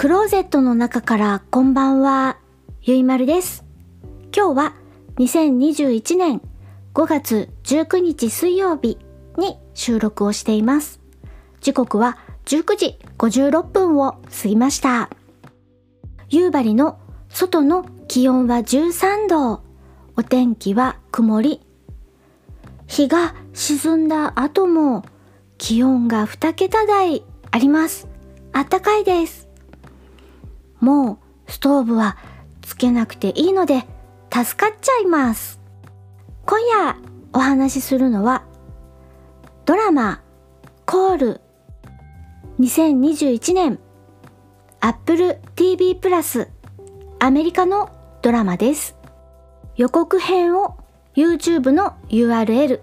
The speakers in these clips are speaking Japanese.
クローゼットの中からこんばんは、ゆいまるです。今日は2021年5月19日水曜日に収録をしています。時刻は19時56分を過ぎました。夕張の外の気温は13度。お天気は曇り。日が沈んだ後も気温が2桁台あります。あったかいです。もうストーブはつけなくていいので助かっちゃいます。今夜お話しするのはドラマコール2021年 Apple TV プラスアメリカのドラマです。予告編を YouTube の URL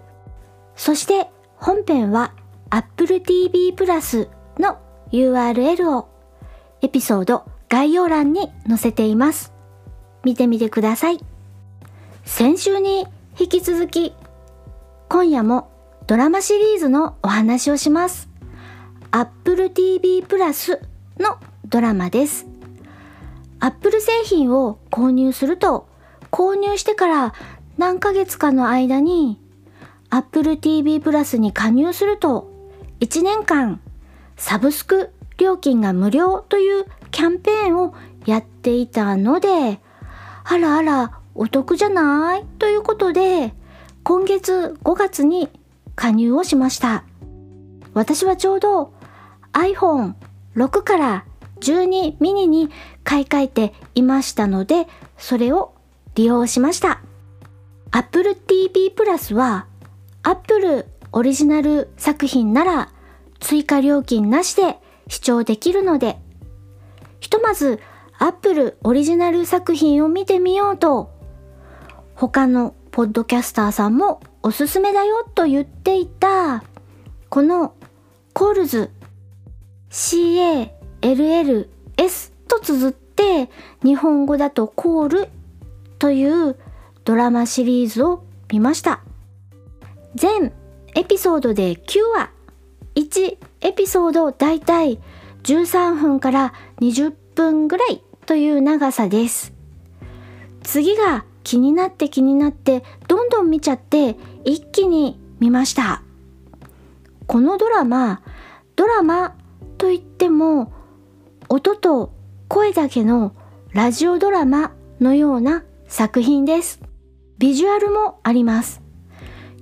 そして本編は Apple TV プラスの URL をエピソード概要欄に載せています。見てみてください。先週に引き続き今夜もドラマシリーズのお話をします。Apple TV プラスのドラマです。Apple 製品を購入すると購入してから何ヶ月かの間に Apple TV プラスに加入すると1年間サブスク料金が無料というキャンペーンをやっていたのであらあらお得じゃない？ということで今月5月に加入をしました。私はちょうど iPhone6 から12ミニに買い替えていましたのでそれを利用しました。Apple TV プラスは Apple オリジナル作品なら追加料金なしで視聴できるのでひとまず Apple オリジナル作品を見てみようと他のポッドキャスターさんもおすすめだよと言っていたこのコールズ CALLS と綴って日本語だとコールというドラマシリーズを見ました。全エピソードで9話。1エピソードだいたい13分から20分ぐらいという長さです。次が気になって気になってどんどん見ちゃって一気に見ました。このドラマドラマといっても音と声だけのラジオドラマのような作品です。ビジュアルもあります。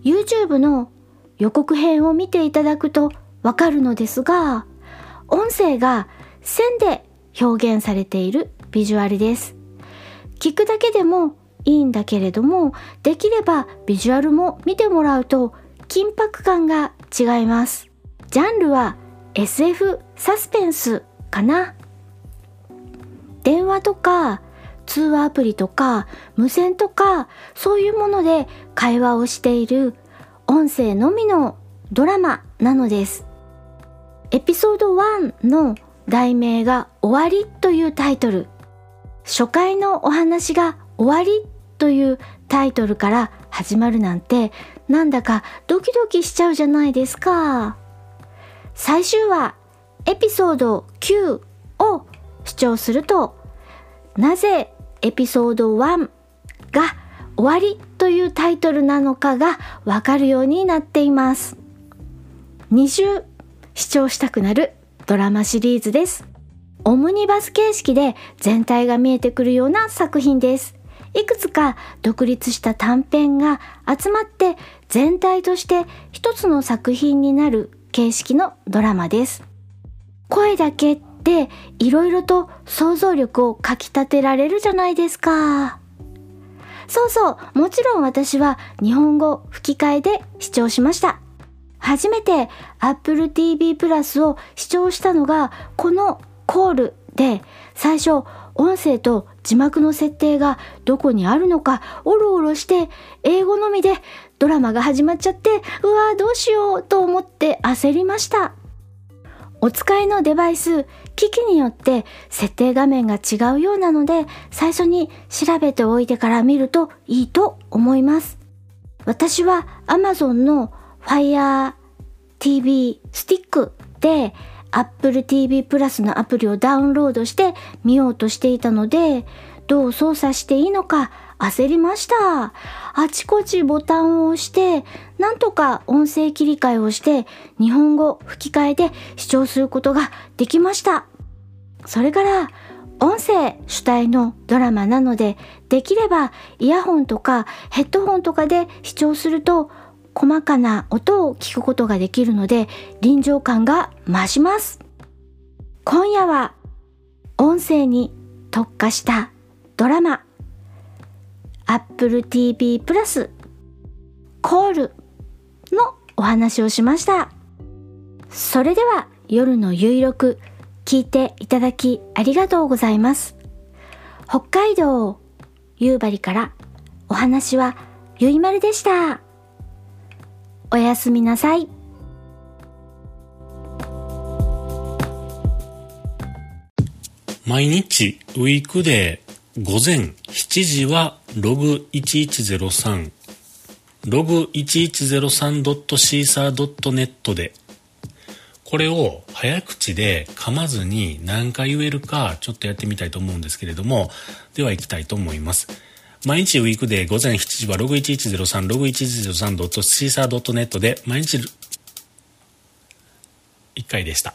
YouTube の予告編を見ていただくとわかるのですが音声が線で表現されているビジュアルです。聞くだけでもいいんだけれどもできればビジュアルも見てもらうと緊迫感が違います。ジャンルは SF サスペンスかな。電話とか通話アプリとか無線とかそういうもので会話をしている音声のみのドラマなのです。エピソード1の題名が終わりというタイトル。初回のお話が終わりというタイトルから始まるなんてなんだかドキドキしちゃうじゃないですか。最終話エピソード9を視聴するとなぜエピソード1が終わりというタイトルなのかがわかるようになっています。2週視聴したくなるドラマシリーズです。オムニバス形式で全体が見えてくるような作品です。いくつか独立した短編が集まって全体として一つの作品になる形式のドラマです。声だけっていろいろと想像力をかきたてられるじゃないですか。そうそうもちろん私は日本語吹き替えで視聴しました。初めて Apple TV プラスを視聴したのがこのコールで最初音声と字幕の設定がどこにあるのかおろおろして英語のみでドラマが始まっちゃってうわーどうしようと思って焦りました。お使いのデバイス機器によって設定画面が違うようなので最初に調べておいてから見るといいと思います。私は Amazon の Fire TV スティックで Apple TV プラスのアプリをダウンロードして見ようとしていたので、どう操作していいのか焦りました。あちこちボタンを押して、なんとか音声切り替えをして、日本語吹き替えで視聴することができました。それから、音声主体のドラマなので、できればイヤホンとかヘッドホンとかで視聴すると、細かな音を聞くことができるので、臨場感が増します。今夜は、音声に特化したドラマ Apple TV プラスコールのお話をしました。それでは夜の有力聞いていただきありがとうございます。北海道夕張からお話はゆいまるでした。おやすみなさい。毎日ウィークデー午前7時はログ1103ログ 1103.caesar.net で。これを早口で噛まずに何回言えるかちょっとやってみたいと思うんですけれどもでは行きたいと思います。毎日ウィークデー午前7時はログ1103ログ 1103.caesar.net で毎日1回でした。